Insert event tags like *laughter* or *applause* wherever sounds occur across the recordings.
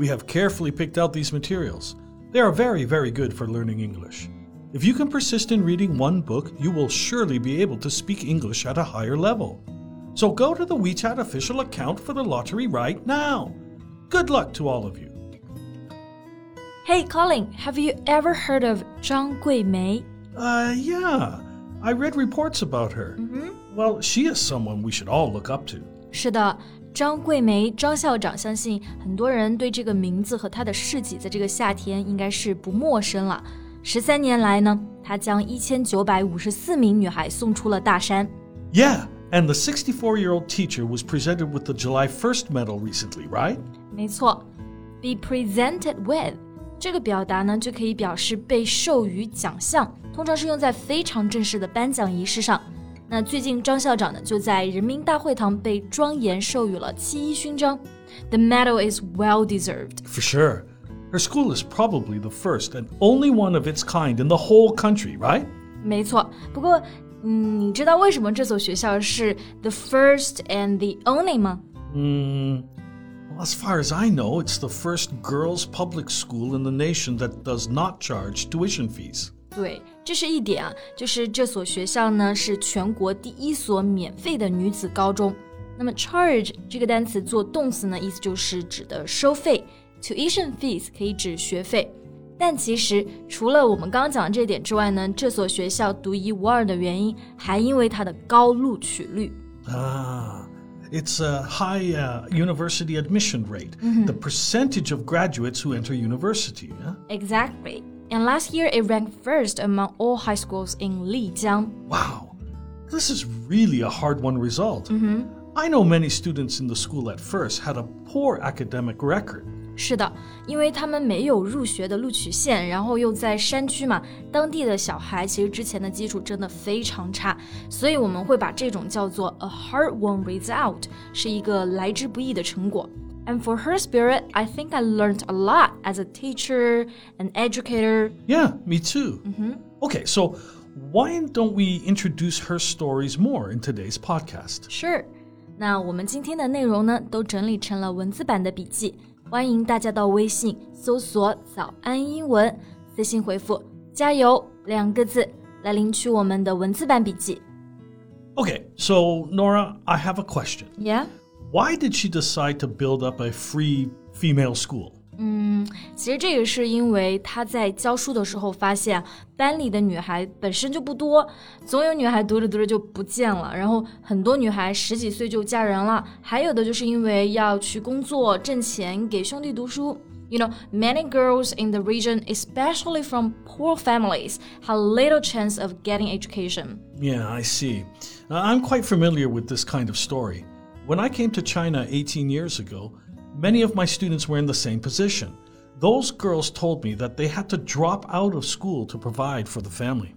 we have carefully picked out these materials. They are very, very good for learning English. If you can persist in reading one book, you will surely be able to speak English at a higher level. So go to the WeChat official account for the lottery right now. Good luck to all of you. Hey, Colin, have you ever heard of Zhang Guimei? Uh, yeah. I read reports about her. Well, she is someone we should all look up to. 是的，张桂梅张校长，相信很多人对这个名字和她的事迹，在这个夏天应该是不陌生了。十三年来呢，她将一千九百五十四名女孩送出了大山。Yeah, and the 64 year old teacher was presented with the July 1st medal recently, right? 没错，be presented with 这个表达呢，就可以表示被授予奖项，通常是用在非常正式的颁奖仪式上。那最近张校长呢，就在人民大会堂被庄严授予了七一勋章。The medal is well deserved. For sure. Her school is probably the first and only one of its kind in the whole country, right? 没错，不过，嗯，你知道为什么这所学校是 the first and the only 吗？ Hmm. Well, as far as I know, it's the first girls' public school in the nation that does not charge tuition fees. 对，这是一点啊，就是这所学校呢是全国第一所免费的女子高中。那么 charge 这个单词做动词呢，意思就是指的收费，tuition fees 可以指学费。但其实除了我们刚刚讲的这点之外呢，这所学校独一无二的原因，还因为它的高录取率。 Ah, it's a high uh, university admission rate, the percentage of graduates who enter university. huh? Exactly. And last year it ranked first among all high schools in Lijiang. Wow, this is really a hard won result. I know many students in the school at first had a poor academic record. 是的，因为他们没有入学的录取线，然后又在山区嘛，当地的小孩其实之前的基础真的非常差，所以我们会把这种叫做 a hard-won result，是一个来之不易的成果。 And for her spirit, I think I learned a lot as a teacher, an educator. Yeah, me too. Okay, so why don't we introduce her stories more in today's podcast? Sure. 那我们今天的内容呢，都整理成了文字版的笔记，欢迎大家到微信搜索“早安英文”，私信回复“加油”两个字来领取我们的文字版笔记。 Okay, so Nora, I have a question. Yeah， Why did she decide to build up a free female school? 其实这个是因为她在教书的时候发现班里的女孩本身就不多，总有女孩读着读着就不见了，然后很多女孩十几岁就嫁人了，还有的就是因为要去工作挣钱给兄弟读书。You know, many girls in the region, especially from poor families, had little chance of getting education. Yeah, I see. Uh, I'm quite familiar with this kind of story. When I came to China 18 years ago, many of my students were in the same position. Those girls told me that they had to drop out of school to provide for the family.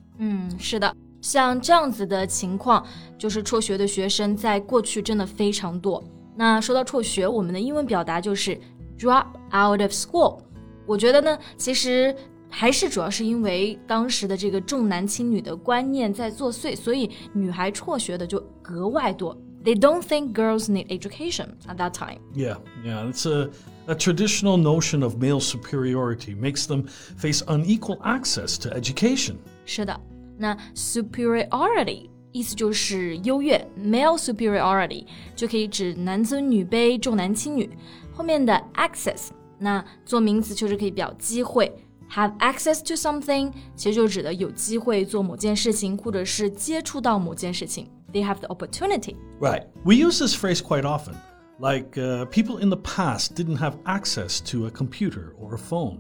是的，像这样子的情况，就是辍学的学生在过去真的非常多。那说到辍学，我们的英文表达就是 drop out of school。我觉得呢，其实还是主要是因为当时的这个重男轻女的观念在作祟，所以女孩辍学的就格外多。 They don't think girls need education at that time. Yeah, yeah, it's a, a traditional notion of male superiority makes them face unequal access to education. 是的，那 superiority 意思就是优越，male superiority 就可以指男尊女卑、重男轻女。后面的 access，那做名词就是可以表机会，have access to something 其实就指的有机会做某件事情，或者是接触到某件事情。 They have the opportunity. Right. We use this phrase quite often. Like uh, people in the past didn't have access to a computer or a phone.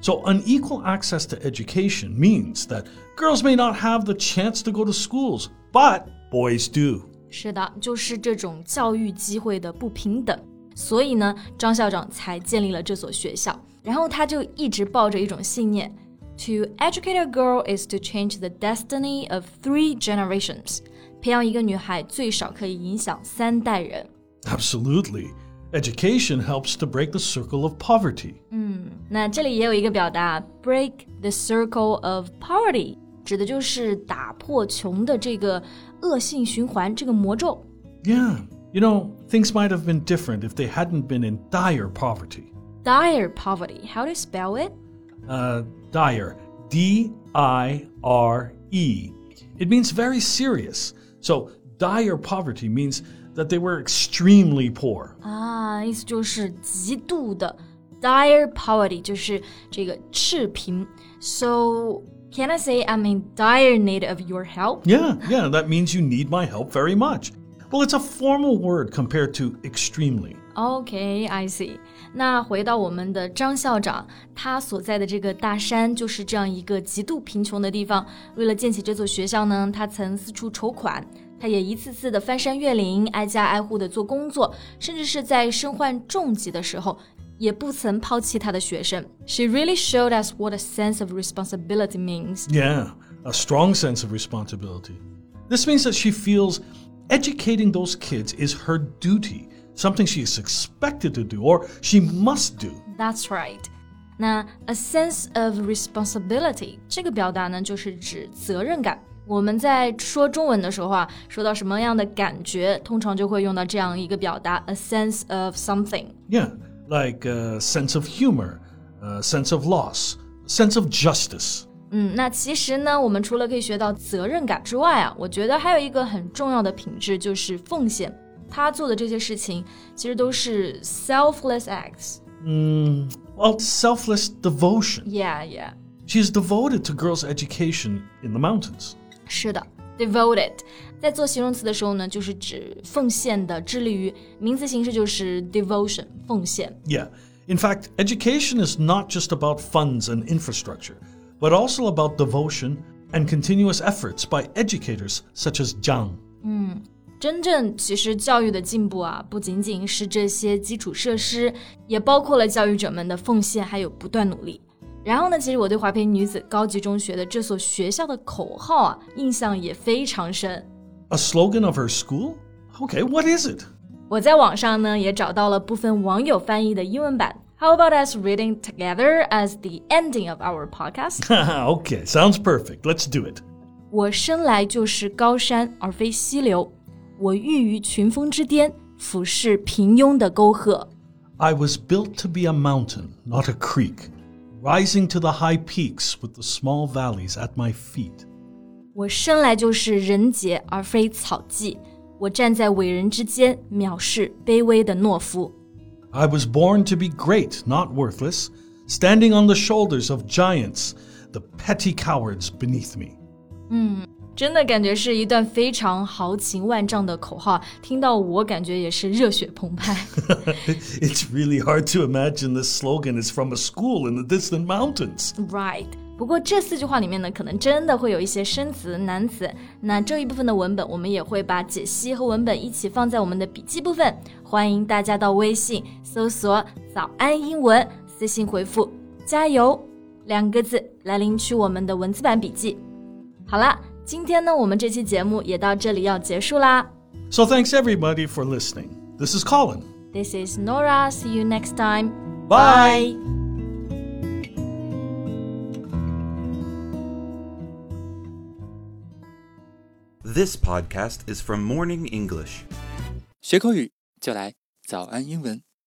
So, unequal access to education means that girls may not have the chance to go to schools, but boys do. 是的，就是这种教育机会的不平等。所以呢，张校长才建立了这所学校。 然后他就一直抱着一种信念：To educate a girl is to change the destiny of three generations。 培养一个女孩最少可以影响三代人。Absolutely. Education helps to break the circle of poverty. 嗯，那这里也有一个表达，break the circle of poverty，指的就是打破穷的这个恶性循环，这个魔咒。Yeah, you know, things might have been different if they hadn't been in dire poverty. Dire poverty. How do you spell it? Uh, dire. D I R E. It means very serious. So, dire poverty means that they were extremely poor. 啊，意思就是极度的 dire poverty，就是这个赤贫。So can I say I'm in dire need of your help? Yeah, yeah, that means you need my help very much. Well, it's a formal word compared to extremely. Okay, I see. 那回到我们的张校长，他所在的这个大山就是这样一个极度贫穷的地方。为了建起这所学校呢，他曾四处筹款，他也一次次的翻山越岭，挨家挨户的做工作，甚至是在身患重疾的时候，也不曾抛弃他的学生。She really showed us what a sense of responsibility means. Yeah, a strong sense of responsibility. This means that she feels educating those kids is her duty, something she is expected to do or she must do. That's right. 那 a sense of responsibility 这个表达呢，就是指责任感。我们在说中文的时候啊，说到什么样的感觉，通常就会用到这样一个表达，a sense of something。 Yeah, like a sense of humor, a sense of loss, sense of justice. 嗯，那其实呢，我们除了可以学到责任感之外啊，我觉得还有一个很重要的品质就是奉献。 他做的这些事情其实都是 selfless acts。 Mm, well, selfless devotion. Yeah, yeah. She is devoted to girls' education in the mountains. 是的，devoted，在做形容词的时候呢，就是指奉献的，致力于；名词形式就是 devotion，奉献。 Yeah. In fact, education is not just about funds and infrastructure, but also about devotion and continuous efforts by educators such as Zhang. 真正其实教育的进步啊，不仅仅是这些基础设施，也包括了教育者们的奉献还有不断努力。然后呢，其实我对华坪女子高级中学的这所学校的口号啊，印象也非常深。 A slogan of her school? Okay, what is it? 我在网上呢也找到了部分网友翻译的英文版。How about us reading together as the ending of our podcast? *laughs* okay, sounds perfect. Let's do it. 我生来就是高山而非溪流， 我寓于群峰之巅，俯视平庸的沟壑。 I was built to be a mountain, not a creek, rising to the high peaks with the small valleys at my feet. 我生来就是人杰而非草芥，我站在伟人之间，藐视卑微的懦夫。 I was born to be great, not worthless, standing on the shoulders of giants, the petty cowards beneath me. 真的感觉是一段非常豪情万丈的口号，听到我感觉也是热血澎湃。*laughs* it's really hard to imagine this slogan is from a school in the distant mountains. Right。不过这四句话里面呢，可能真的会有一些生词、难词。那这一部分的文本，我们也会把解析和文本一起放在我们的笔记部分。欢迎大家到微信搜索“早安英文”，私信回复“加油”两个字来领取我们的文字版笔记。好啦，今天呢，我们这期节目也到这里要结束啦。 So thanks everybody for listening. This is Colin. This is Nora. See you next time. Bye. This podcast is from Morning English. 学口语就来早安英文。